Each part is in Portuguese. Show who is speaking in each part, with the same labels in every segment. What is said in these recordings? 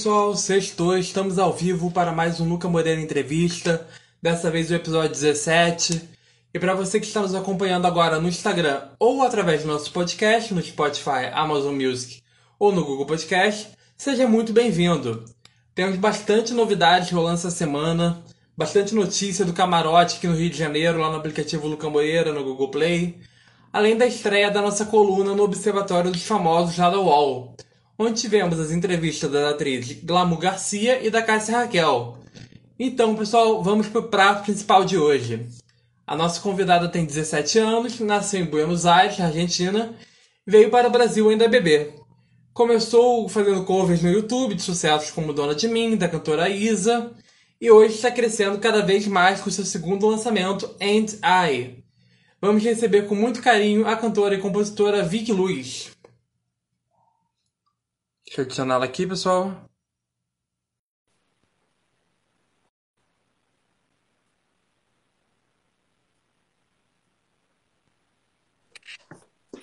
Speaker 1: pessoal, sextou, estamos ao vivo para mais um Luca Moreira Entrevista, dessa vez o episódio 17. E para você que está nos acompanhando agora no Instagram ou através do nosso podcast no Spotify, Amazon Music ou no Google Podcast, seja muito bem-vindo. Temos bastante novidades rolando essa semana, bastante notícia do camarote aqui no Rio de Janeiro, lá no aplicativo Luca Moreira, no Google Play, além da estreia da nossa coluna no Observatório dos Famosos lá da UOL onde tivemos as entrevistas da atriz Glamour Garcia e da Cássia Raquel. Então, pessoal, vamos para o prato principal de hoje. A nossa convidada tem 17 anos, nasceu em Buenos Aires, Argentina, e veio para o Brasil ainda bebê. Começou fazendo covers no YouTube de sucessos como Dona de Mim, da cantora Isa, e hoje está crescendo cada vez mais com seu segundo lançamento, And I. Vamos receber com muito carinho a cantora e compositora Vicky Luz. Deixa eu adicionar ela aqui, pessoal.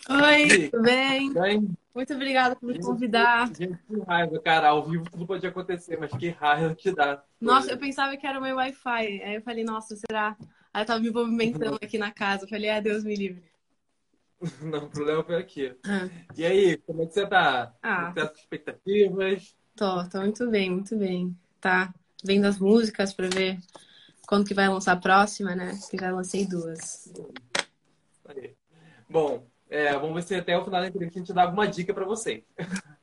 Speaker 2: Oi, tudo bem?
Speaker 1: Bem,
Speaker 2: Muito obrigada por me convidar.
Speaker 1: gente, que raiva, cara. Ao vivo tudo pode acontecer, mas que raiva que dá.
Speaker 2: Nossa, eu pensava que era o meu Wi-Fi. Aí eu falei, nossa, será? Aí eu tava me movimentando aqui na casa. Eu falei, ah, Deus me livre.
Speaker 1: Não, o problema foi aqui.
Speaker 2: Ah,
Speaker 1: E aí, como é que você tá?
Speaker 2: Ah.
Speaker 1: Como tá as expectativas?
Speaker 2: tô, tô muito bem, muito bem. Tá vendo as músicas pra ver quando que vai lançar a próxima, né? Que já lancei duas.
Speaker 1: Aí. Bom, é, vamos ver se até o final da entrevista a gente dá alguma dica pra você.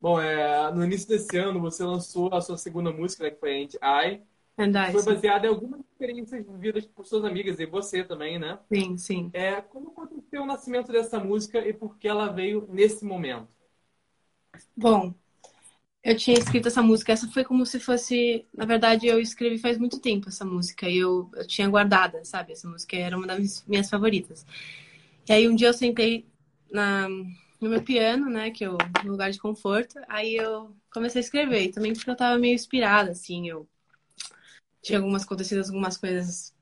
Speaker 1: Bom, é, no início desse ano você lançou a sua segunda música, né, que foi End I.
Speaker 2: Verdade.
Speaker 1: Foi baseada em algumas experiências vividas por suas amigas e você também, né?
Speaker 2: Sim, sim.
Speaker 1: É, como aconteceu o nascimento dessa música e por que ela veio nesse momento?
Speaker 2: Bom, eu tinha escrito essa música. Essa foi como se fosse. Na verdade, eu escrevi faz muito tempo essa música e eu, eu tinha guardada, sabe? Essa música era uma das minhas favoritas. E aí um dia eu sentei na, no meu piano, né? Que eu, no lugar de conforto. Aí eu comecei a escrever. E também porque eu tava meio inspirada, assim. Eu tinha algumas acontecidas, algumas coisas.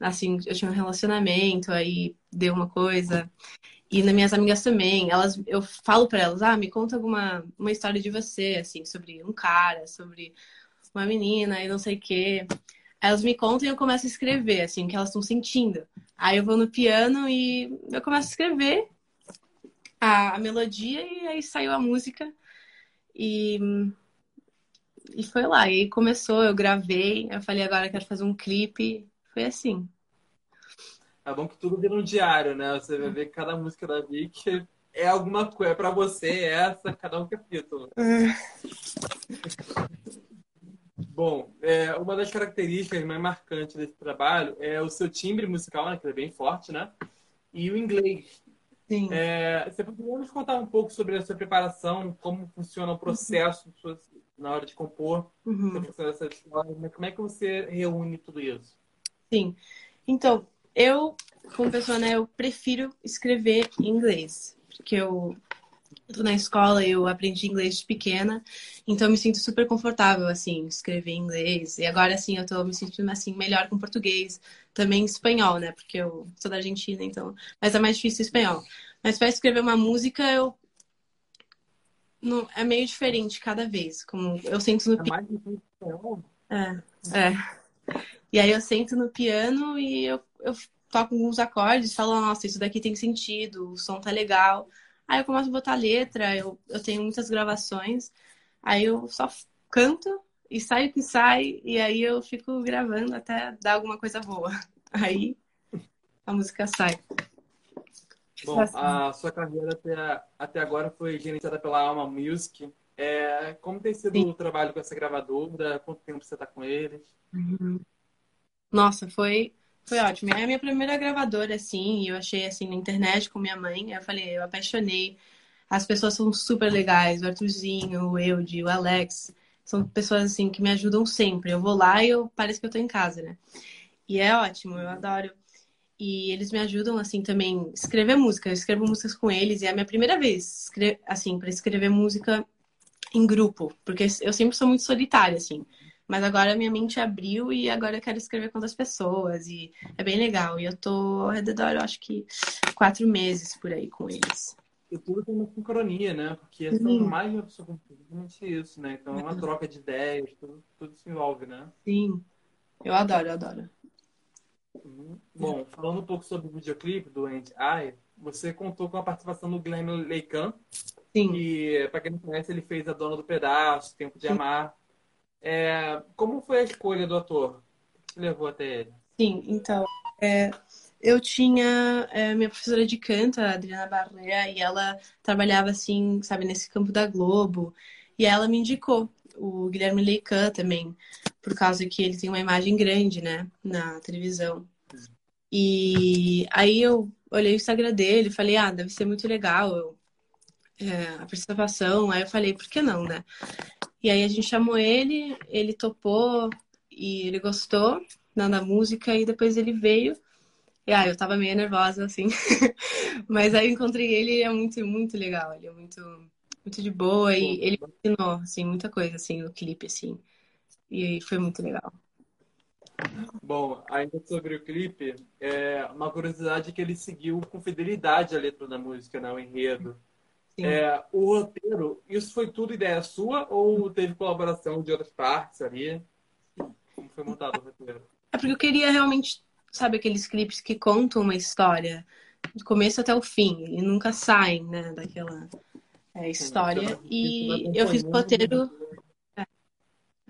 Speaker 2: Assim, eu tinha um relacionamento, aí deu uma coisa. E nas minhas amigas também, elas, eu falo para elas, ah, me conta alguma uma história de você, assim, sobre um cara, sobre uma menina e não sei o quê. Elas me contam e eu começo a escrever, assim, o que elas estão sentindo. Aí eu vou no piano e eu começo a escrever a, a melodia e aí saiu a música. E, e foi lá. E aí começou, eu gravei, eu falei, agora eu quero fazer um clipe. Foi assim.
Speaker 1: É bom que tudo vira um diário, né? Você vai ver que cada música da Vicky é alguma coisa. É pra você, é essa, cada um capítulo. Bom, é, uma das características mais marcantes desse trabalho é o seu timbre musical, né? Que é bem forte, né? E o inglês.
Speaker 2: Sim.
Speaker 1: É, você poderia nos contar um pouco sobre a sua preparação, como funciona o processo na hora de compor,
Speaker 2: Uhum.
Speaker 1: essa história, né? como é que você reúne tudo isso?
Speaker 2: Sim. Então, eu, como pessoa, né, eu prefiro escrever em inglês. Porque eu na escola, eu aprendi inglês de pequena, então eu me sinto super confortável, assim, escrever em inglês. E agora, assim, eu tô me sentindo, assim, melhor com português. Também espanhol, né, porque eu sou da Argentina, então... Mas é mais difícil espanhol. Mas para escrever uma música, eu... Não, é meio diferente cada vez. Como eu sento no
Speaker 1: É que espanhol?
Speaker 2: é, é. E aí eu sento no piano e eu, eu toco alguns acordes, falo, nossa, isso daqui tem sentido, o som tá legal. Aí eu começo a botar letra, eu, eu tenho muitas gravações, aí eu só canto e sai o que sai, e aí eu fico gravando até dar alguma coisa boa. Aí a música sai.
Speaker 1: Bom, a sua carreira até, até agora foi gerenciada pela Alma Music. É, como tem sido
Speaker 2: Sim.
Speaker 1: o trabalho com essa gravadora? Quanto tempo você está com eles?
Speaker 2: Nossa, foi, foi ótimo. É a minha primeira gravadora, assim, e eu achei assim na internet com minha mãe. Eu falei, eu apaixonei. As pessoas são super legais, o Arthurzinho, o Eude, o Alex. São pessoas assim que me ajudam sempre. Eu vou lá e eu parece que eu tô em casa, né? E é ótimo, eu adoro. E eles me ajudam assim também a escrever música. Eu escrevo músicas com eles e é a minha primeira vez, assim, para escrever música em grupo, porque eu sempre sou muito solitária assim. Mas agora minha mente abriu e agora eu quero escrever com outras pessoas e é bem legal. E eu tô ao redor, eu acho que quatro meses por aí com eles.
Speaker 1: e tudo tem uma sincronia, né? Porque essa é mais de uma pessoa completamente isso, né? Então é uma troca de ideias, tudo, tudo se envolve, né?
Speaker 2: Sim. Eu adoro, eu adoro.
Speaker 1: Bom, falando um pouco sobre o videoclipe do End Eye, você contou com a participação do Guilherme Leican. Sim. Que, para quem não conhece, ele fez A Dona do Pedaço, Tempo de Sim. Amar. É, como foi a escolha do ator? O que levou até ele?
Speaker 2: Sim, então, é, eu tinha é, minha professora de canto, a Adriana Barrea, e ela trabalhava assim, sabe, nesse campo da Globo. E ela me indicou o Guilherme Leican também, por causa que ele tem uma imagem grande, né, na televisão. E aí eu olhei o Instagram dele, falei, ah, deve ser muito legal eu, é, a participação. Aí eu falei, por que não, né? E aí a gente chamou ele, ele topou e ele gostou da música e depois ele veio. E ah, eu tava meio nervosa, assim. Mas aí eu encontrei ele e é muito, muito legal. Ele é muito, muito de boa e ele ensinou, assim, muita coisa, assim, no clipe, assim. E foi muito legal.
Speaker 1: Bom, ainda sobre o clipe, é uma curiosidade é que ele seguiu com fidelidade a letra da música, né? O enredo. É, o roteiro, isso foi tudo ideia sua ou teve colaboração de outras partes ali? Como foi montado o roteiro?
Speaker 2: É porque eu queria realmente, sabe, aqueles clipes que contam uma história do começo até o fim. E nunca saem, né, daquela é, história. e eu fiz o roteiro. É,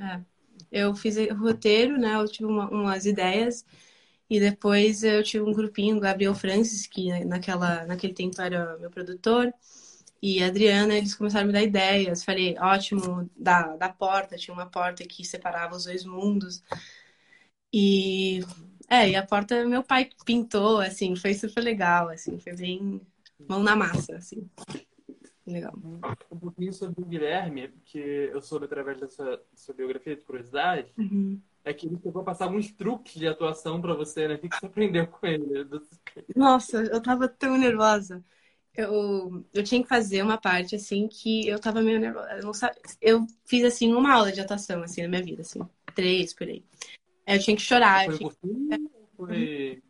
Speaker 2: é, eu fiz o roteiro, né? Eu tive uma, umas ideias. E depois eu tive um grupinho, Gabriel Francis, que naquela, naquele tempo era meu produtor e a Adriana, eles começaram a me dar ideias. Falei, ótimo, da, da porta, tinha uma porta que separava os dois mundos. E é, e a porta meu pai pintou, assim, foi super legal, assim, foi bem mão na massa, assim. Legal.
Speaker 1: Um pouquinho sobre o Guilherme, que eu soube através da sua, biografia de curiosidade, uhum. é que ele chegou a passar alguns truques de atuação para você, né? O que você aprendeu com ele?
Speaker 2: Nossa, eu tava tão nervosa eu, eu tinha que fazer uma parte, assim, que eu tava meio nervosa. Eu, não sabe, eu fiz, assim, uma aula de atuação, assim, na minha vida, assim. Três, por aí. Eu tinha que chorar. Foi eu tinha que... Foi...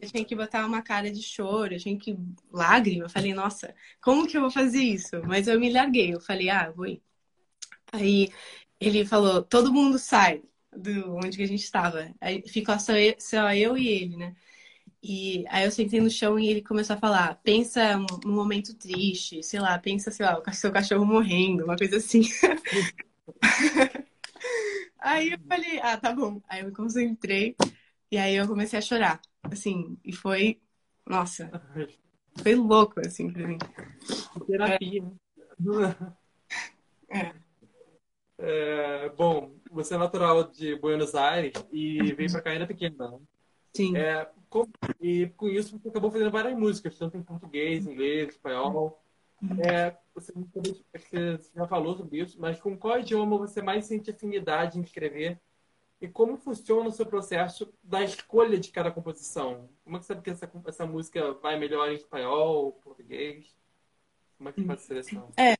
Speaker 2: Eu tinha que botar uma cara de choro, eu tinha que... Lágrima. Eu falei, nossa, como que eu vou fazer isso? Mas eu me larguei. Eu falei, ah, vou ir. Aí ele falou, todo mundo sai do onde que a gente estava. Aí ficou só eu, só eu e ele, né? E aí eu sentei no chão e ele começou a falar: pensa um momento triste, sei lá, pensa, sei lá, o seu cachorro morrendo, uma coisa assim. aí eu falei: ah, tá bom. Aí eu me concentrei e aí eu comecei a chorar, assim, e foi, nossa, foi louco, assim, pra mim.
Speaker 1: Terapia. É. É, bom, você é natural de Buenos Aires e veio pra cá ainda pequena, né?
Speaker 2: Sim.
Speaker 1: É, com, e com isso você acabou fazendo várias músicas, tanto em português, inglês, espanhol. Uhum. É, você, você já falou sobre isso, mas com qual idioma você mais sente afinidade em escrever? E como funciona o seu processo da escolha de cada composição? Como é que sabe que essa, essa música vai melhor em espanhol, português? Como é que faz a seleção?
Speaker 2: É,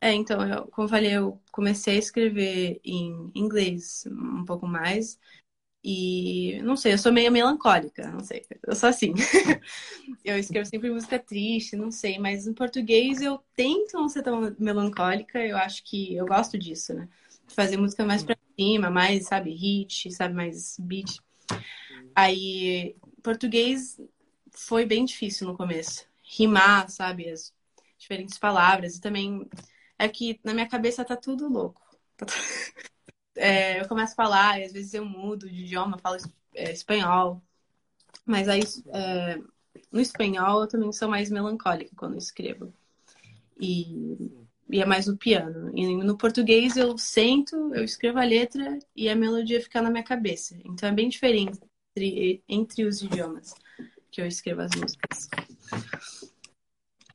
Speaker 2: é então, eu, como eu falei, eu comecei a escrever em inglês um pouco mais. E não sei, eu sou meio melancólica, não sei, eu sou assim. eu escrevo sempre música triste, não sei, mas em português eu tento não ser tão melancólica, eu acho que eu gosto disso, né? Fazer música mais pra cima, mais, sabe, hit, sabe, mais beat. Aí, português foi bem difícil no começo. Rimar, sabe, as diferentes palavras. E também é que na minha cabeça tá tudo louco. Tá é, eu começo a falar, e às vezes eu mudo de idioma, falo é, espanhol. Mas aí, é, no espanhol, eu também sou mais melancólica quando escrevo. E, e é mais no piano. E no português, eu sento, eu escrevo a letra e a melodia fica na minha cabeça. Então é bem diferente entre, entre os idiomas que eu escrevo as músicas.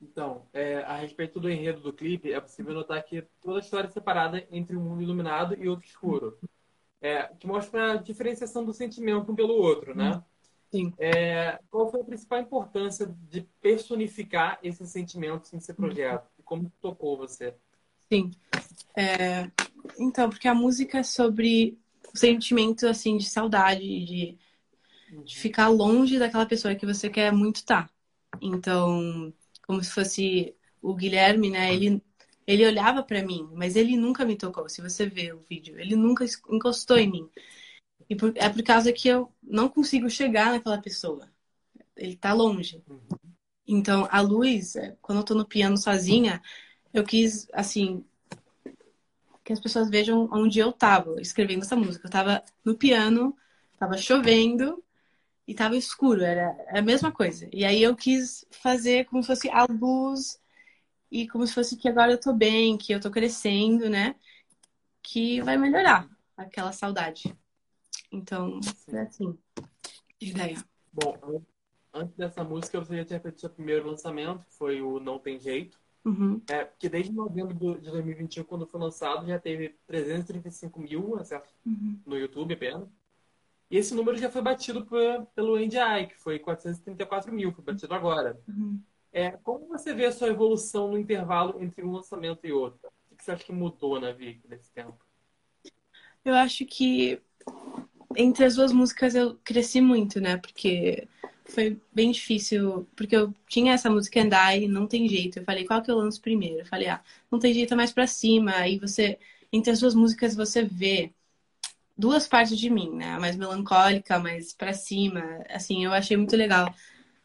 Speaker 1: Então, é, a respeito do enredo do clipe, é possível notar que toda a história é separada entre um mundo iluminado e outro escuro. É, que mostra a diferenciação do sentimento um pelo outro, né?
Speaker 2: Sim.
Speaker 1: É, qual foi a principal importância de personificar esses sentimentos nesse projeto? Como tocou você?
Speaker 2: Sim. É, então, porque a música é sobre o sentimento, assim, de saudade, de, de ficar longe daquela pessoa que você quer muito estar. Então, como se fosse o Guilherme, né? Ele, ele olhava para mim, mas ele nunca me tocou. Se você vê o vídeo, ele nunca encostou em mim. E por, é por causa que eu não consigo chegar naquela pessoa. Ele tá longe. Então, a luz, é, quando eu tô no piano sozinha, eu quis, assim, que as pessoas vejam onde eu tava escrevendo essa música. Eu tava no piano, tava chovendo e tava escuro, era a mesma coisa. E aí eu quis fazer como se fosse a luz e como se fosse que agora eu tô bem, que eu tô crescendo, né? Que vai melhorar aquela saudade. Então, é assim. Ideia.
Speaker 1: Bom, antes dessa música você já tinha feito seu primeiro lançamento, que foi o Não Tem Jeito.
Speaker 2: Uhum.
Speaker 1: É, porque desde novembro de 2021, quando foi lançado, já teve 335 mil acessos uhum. no YouTube apenas. E esse número já foi batido por, pelo NDI, que foi 434 mil, foi batido agora.
Speaker 2: Uhum.
Speaker 1: É, como você vê a sua evolução no intervalo entre um lançamento e outro? O que você acha que mudou na Vic nesse tempo?
Speaker 2: Eu acho que entre as duas músicas eu cresci muito, né? Porque foi bem difícil, porque eu tinha essa música Andar e não tem jeito. Eu falei, qual que eu lanço primeiro? Eu falei, ah, não tem jeito, é mais pra cima. Aí você, entre as duas músicas, você vê duas partes de mim, né? A mais melancólica, mais pra cima. Assim, eu achei muito legal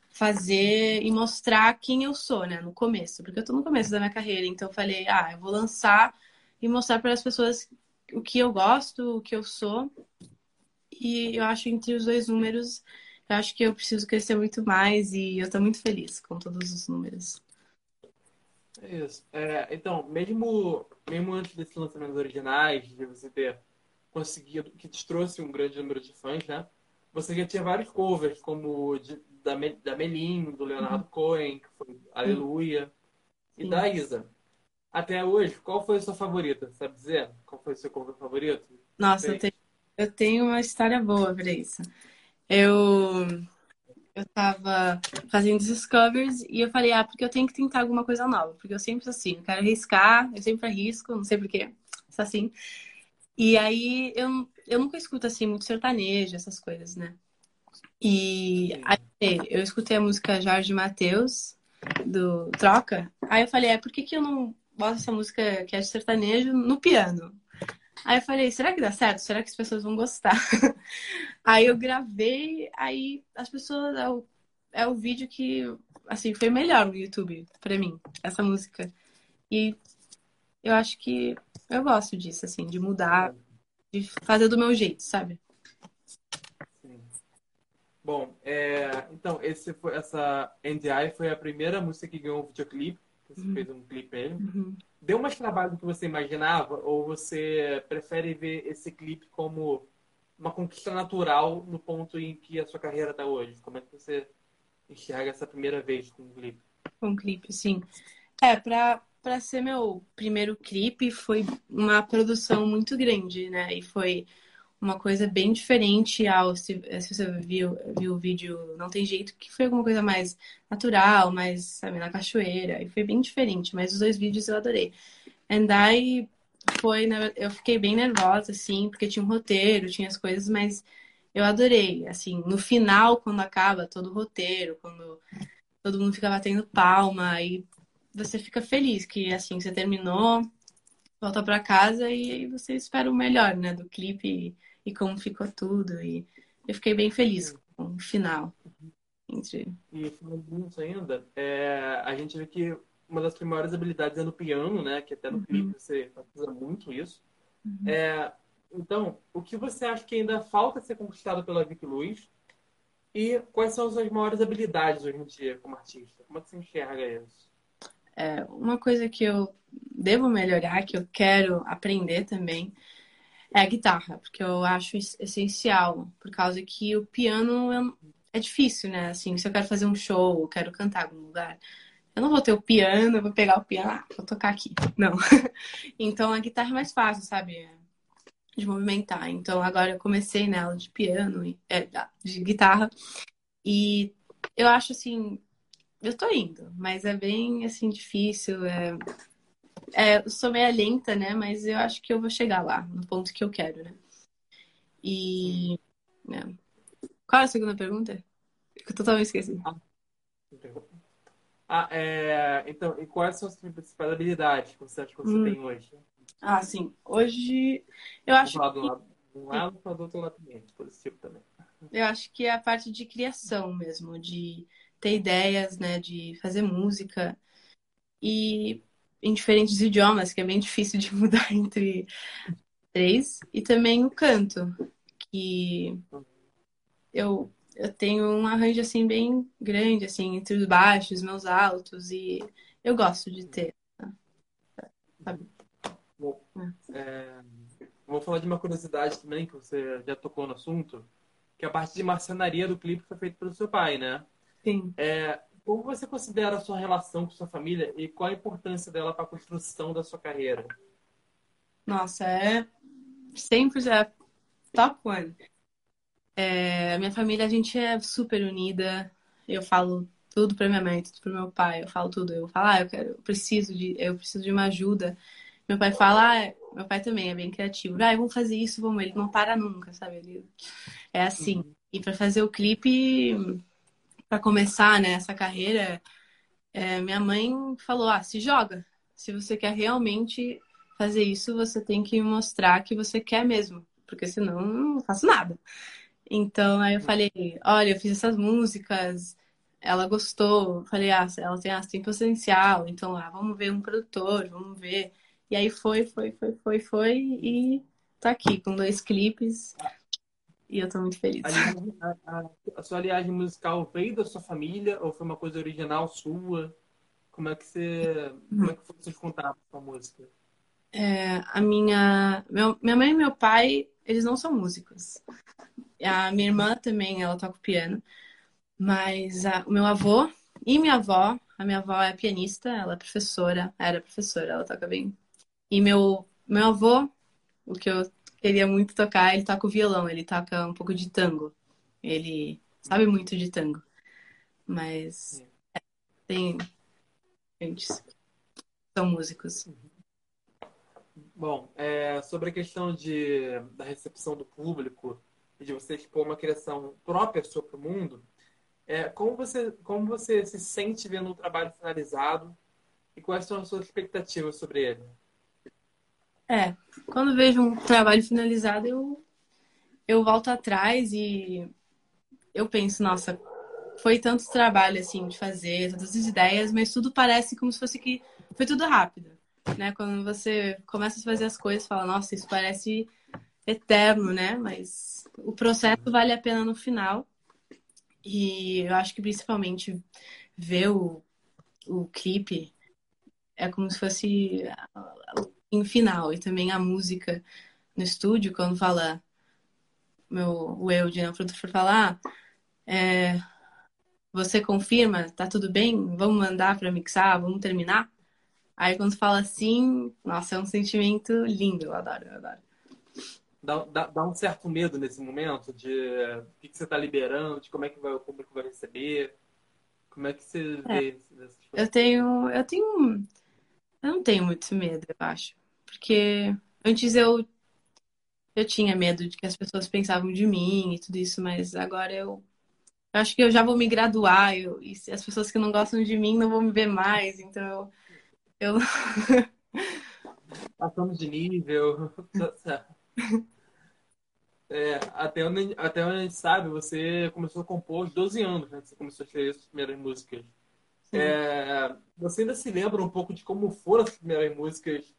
Speaker 2: fazer e mostrar quem eu sou, né? No começo, porque eu tô no começo da minha carreira. Então eu falei, ah, eu vou lançar e mostrar para as pessoas o que eu gosto, o que eu sou. E eu acho entre os dois números eu acho que eu preciso crescer muito mais e eu estou muito feliz com todos os números.
Speaker 1: É isso. É, então, mesmo, mesmo antes desses lançamentos originais, de você ter conseguido, que te trouxe um grande número de fãs, né? Você já tinha vários covers, como de, da, da Melim, do Leonardo uhum. Cohen, que foi Aleluia, Sim. e da Isa. Até hoje, qual foi a sua favorita? Sabe dizer? Qual foi o seu cover favorito?
Speaker 2: Nossa, eu tenho, eu tenho uma história boa para isso eu eu tava fazendo discovers e eu falei, ah, porque eu tenho que tentar alguma coisa nova, porque eu sempre sou assim, eu quero arriscar, eu sempre arrisco, não sei porquê, sou assim. E aí eu, eu nunca escuto assim muito sertanejo, essas coisas, né? E aí eu escutei a música Jorge Matheus, do Troca. Aí eu falei, é, por que, que eu não boto essa música que é de sertanejo no piano? Aí eu falei, será que dá certo? Será que as pessoas vão gostar? aí eu gravei, aí as pessoas. É o, é o vídeo que, assim, foi melhor no YouTube pra mim, essa música. E eu acho que eu gosto disso, assim, de mudar, de fazer do meu jeito, sabe?
Speaker 1: Sim. Bom, é, então, esse foi, essa NDI foi a primeira música que ganhou um videoclipe. Você uhum. fez um clipe aí.
Speaker 2: Uhum
Speaker 1: deu mais trabalho do que você imaginava? Ou você prefere ver esse clipe como uma conquista natural no ponto em que a sua carreira está hoje? Como é que você enxerga essa primeira vez com um clipe?
Speaker 2: Com um clipe, sim. É, pra, pra ser meu primeiro clipe, foi uma produção muito grande, né? E foi uma coisa bem diferente ao se, se você viu, viu o vídeo Não Tem Jeito, que foi alguma coisa mais natural, mais, sabe, na cachoeira. E foi bem diferente, mas os dois vídeos eu adorei. And I foi, eu fiquei bem nervosa, assim, porque tinha um roteiro, tinha as coisas, mas eu adorei. Assim, no final, quando acaba todo o roteiro, quando todo mundo fica batendo palma, e você fica feliz que, assim, você terminou, volta para casa e aí você espera o melhor, né, do clipe e como ficou tudo. E eu fiquei bem feliz com o final. Entre...
Speaker 1: E falando ainda, é, a gente vê que uma das maiores habilidades é no piano, né? Que até no uhum. clipe você usa muito isso. Uhum. É, então, o que você acha que ainda falta ser conquistado pela Vicky Luz? E quais são as suas maiores habilidades hoje em dia como artista? Como é que você enxerga isso?
Speaker 2: É, uma coisa que eu devo melhorar, que eu quero aprender também, é a guitarra, porque eu acho essencial, por causa que o piano é difícil, né? Assim, se eu quero fazer um show, eu quero cantar em algum lugar, eu não vou ter o piano, eu vou pegar o piano, ah, vou tocar aqui. Não. então a guitarra é mais fácil, sabe? De movimentar. Então agora eu comecei nela de piano, é, de guitarra, e eu acho assim, eu tô indo, mas é bem assim difícil. É é, eu sou meio lenta, né? Mas eu acho que eu vou chegar lá, no ponto que eu quero, né? E. Né? Qual é a segunda pergunta? Eu totalmente esqueci.
Speaker 1: Ah, é... Então, e quais são as principais habilidades que você acha que você hum. tem hoje?
Speaker 2: Ah, sim. Hoje, eu acho
Speaker 1: Vou falar do lado, um lado, do outro lado também, positivo também.
Speaker 2: Eu acho que é a parte de criação mesmo, de ter ideias, né, de fazer música e em diferentes idiomas, que é bem difícil de mudar entre três, e também o canto, que eu, eu tenho um arranjo assim bem grande, assim, entre os baixos, meus altos, e eu gosto de ter. Sabe?
Speaker 1: Bom, é, vou falar de uma curiosidade também, que você já tocou no assunto, que a parte de marcenaria do clipe foi feita pelo seu pai, né?
Speaker 2: Sim.
Speaker 1: É, como você considera a sua relação com sua família e qual a importância dela para a construção da sua carreira?
Speaker 2: Nossa, é sempre é top one. É, minha família, a gente é super unida. Eu falo tudo para minha mãe, tudo para meu pai. Eu falo tudo. Eu falo, ah, eu, quero, eu preciso de, eu preciso de uma ajuda. Meu pai fala, ah, meu pai também é bem criativo. Ah, vamos fazer isso, vamos. Ele não para nunca, sabe? Ele é assim. Uhum. E para fazer o clipe, para começar né, essa carreira, é, minha mãe falou: ah, se joga. Se você quer realmente fazer isso, você tem que mostrar que você quer mesmo, porque senão não faço nada. Então aí eu falei: olha, eu fiz essas músicas, ela gostou. Falei: ah, ela tem, ah, tem potencial, então ah, vamos ver um produtor, vamos ver. E aí foi, foi, foi, foi, foi, e tá aqui com dois clipes. E eu tô muito feliz.
Speaker 1: A, a, a, sua aliagem musical veio da sua família ou foi uma coisa original sua? Como é que você. Como é que foi seus contatos com a música?
Speaker 2: É, a minha. Meu, minha mãe e meu pai, eles não são músicos. A minha irmã também, ela toca piano. Mas a, o meu avô e minha avó, a minha avó é pianista, ela é professora, era professora, ela toca bem. E meu, meu avô, o que eu queria muito tocar, ele toca o violão, ele toca um pouco de tango. Ele sabe muito de tango. Mas é, tem gente são músicos.
Speaker 1: Bom, é, sobre a questão de, da recepção do público e de você expor uma criação própria sua para o mundo, é, como, você, como você se sente vendo o trabalho finalizado e quais são as suas expectativas sobre ele?
Speaker 2: É, quando vejo um trabalho finalizado, eu, eu volto atrás e eu penso, nossa, foi tanto trabalho assim de fazer, todas as ideias, mas tudo parece como se fosse que foi tudo rápido, né? Quando você começa a fazer as coisas, fala, nossa, isso parece eterno, né? Mas o processo vale a pena no final. E eu acho que principalmente ver o, o clipe é como se fosse em final. E também a música no estúdio, quando fala meu, o Eude, né, o produtor falar, é, você confirma, tá tudo bem? Vamos mandar para mixar, vamos terminar? Aí quando fala assim, nossa, é um sentimento lindo, eu adoro, eu adoro.
Speaker 1: Dá, dá, dá um certo medo nesse momento de o que, que você está liberando, de como é que vai, o público vai receber. Como é que você é. vê
Speaker 2: Eu tenho, eu tenho, eu não tenho muito medo, eu acho. Porque antes eu eu tinha medo de que as pessoas pensavam de mim e tudo isso, mas agora eu, eu acho que eu já vou me graduar eu, e as pessoas que não gostam de mim não vão me ver mais, então eu.
Speaker 1: Passamos de nível. É, até, onde, até onde a gente sabe, você começou a compor aos 12 anos, né? Você começou a escrever as primeiras músicas. É, você ainda se lembra um pouco de como foram as primeiras músicas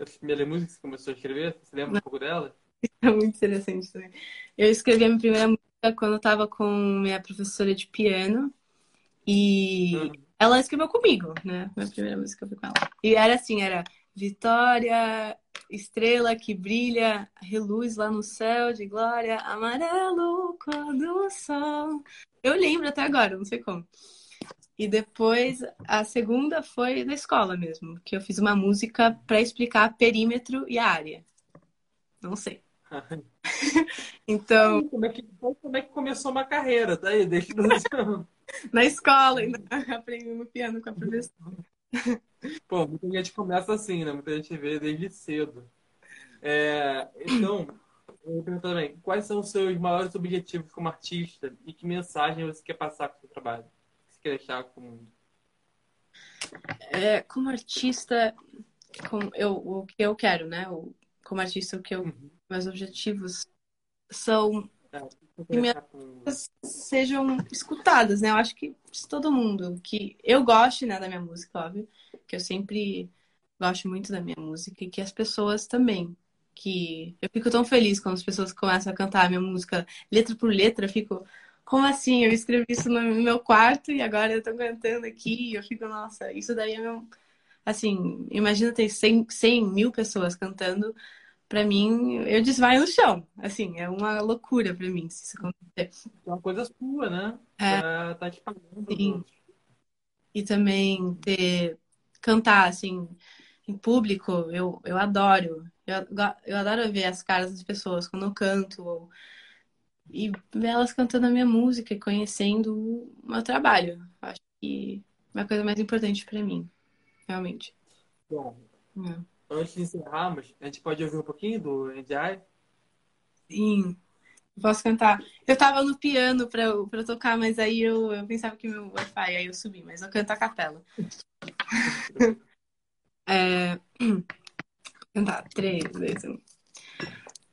Speaker 1: as primeiras músicas que você começou a escrever? Você lembra um pouco dela?
Speaker 2: É muito interessante também. Eu escrevi a minha primeira música quando eu estava com minha professora de piano. E uhum. ela escreveu comigo, né? Minha primeira música foi com ela. E era assim, era Vitória, estrela que brilha, reluz lá no céu de glória, amarelo quando o sol. Eu lembro até agora, não sei como. E depois a segunda foi na escola mesmo, que eu fiz uma música para explicar perímetro e área. Não sei. então.
Speaker 1: Como é, que, como é que começou uma carreira? Tá aí, desde
Speaker 2: Na escola, ainda aprendendo piano com a professora.
Speaker 1: Pô, muita gente começa assim, né? Muita gente vê desde cedo. É, então, eu pergunto também, quais são os seus maiores objetivos como artista e que mensagem você quer passar com o seu trabalho? Deixar com o mundo?
Speaker 2: é, como artista, com eu, o que eu quero, né? O, como artista, o que eu, uhum. meus objetivos são é, que minhas músicas sejam escutadas, né? Eu acho que todo mundo que eu goste, né, da minha música, óbvio, que eu sempre gosto muito da minha música e que as pessoas também que eu fico tão feliz quando as pessoas começam a cantar a minha música letra por letra, eu fico como assim? Eu escrevi isso no meu quarto e agora eu tô cantando aqui e eu fico, nossa, isso daí é meu. Assim, imagina ter 100, 100 mil pessoas cantando. Pra mim, eu desvaio no chão. Assim, é uma loucura pra mim se isso acontecer.
Speaker 1: É uma coisa sua, né? É. Tá, tá te pagando.
Speaker 2: Sim. E também ter. Cantar, assim, em público, eu, eu adoro. Eu, eu adoro ver as caras das pessoas quando eu canto. Ou e ver elas cantando a minha música e conhecendo o meu trabalho. Acho que é a coisa mais importante para mim, realmente.
Speaker 1: Bom, é. antes de encerrarmos, a gente pode ouvir um pouquinho do NDI?
Speaker 2: Sim, posso cantar. Eu tava no piano pra, pra tocar, mas aí eu, eu pensava que meu Wi-Fi, aí eu subi, mas eu canto a capela. é... Cantar, três, dois, um.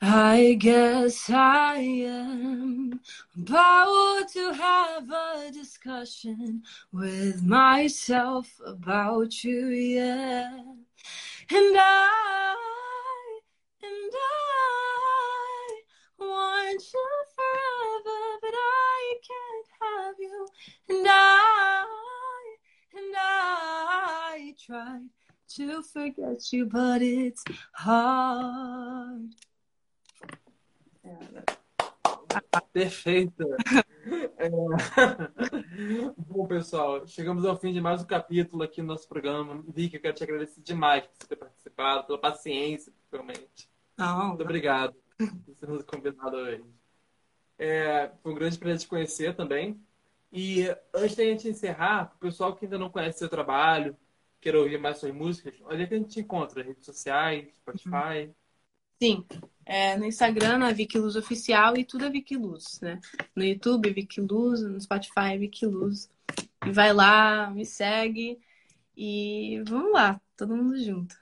Speaker 2: I guess I am about to have a discussion with myself about you, yeah. And I, and I want you forever, but I can't have you. And I, and I tried to forget you, but it's hard.
Speaker 1: Perfeito. É... Bom, pessoal, chegamos ao fim de mais um capítulo aqui no nosso programa. Vicky, eu quero te agradecer demais por você ter participado, pela paciência, principalmente.
Speaker 2: Não,
Speaker 1: Muito obrigado por ter nos convidado hoje. É, foi um grande prazer te conhecer também. E antes da gente encerrar, para o pessoal que ainda não conhece seu trabalho, queira ouvir mais suas músicas, onde é que a gente te encontra? Redes sociais, Spotify?
Speaker 2: Sim, é, no Instagram, a Vicky Luz Oficial e tudo é Luz, né? No YouTube, Vicky Luz, no Spotify, Vicky Luz. E vai lá, me segue e vamos lá, todo mundo junto.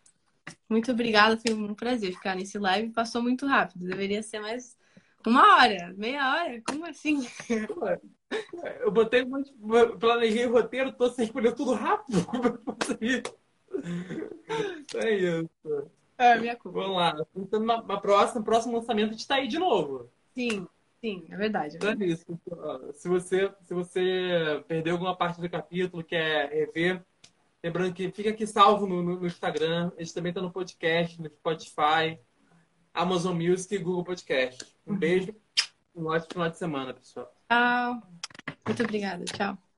Speaker 2: Muito obrigada, foi um prazer ficar nesse live. Passou muito rápido, deveria ser mais uma hora, meia hora, como assim?
Speaker 1: Eu botei, planejei o roteiro, tô sem responder tudo rápido. É É isso.
Speaker 2: É, minha culpa.
Speaker 1: Vamos lá. Na, na próxima, próximo lançamento, a gente tá aí de novo.
Speaker 2: Sim, sim, é verdade.
Speaker 1: Então é isso. Se você, se você perdeu alguma parte do capítulo, quer rever, lembrando que fica aqui salvo no, no, no Instagram. A gente também tá no podcast, no Spotify, Amazon Music e Google Podcast. Um uhum. beijo. Um ótimo final de semana, pessoal.
Speaker 2: Tchau. Muito obrigada. Tchau.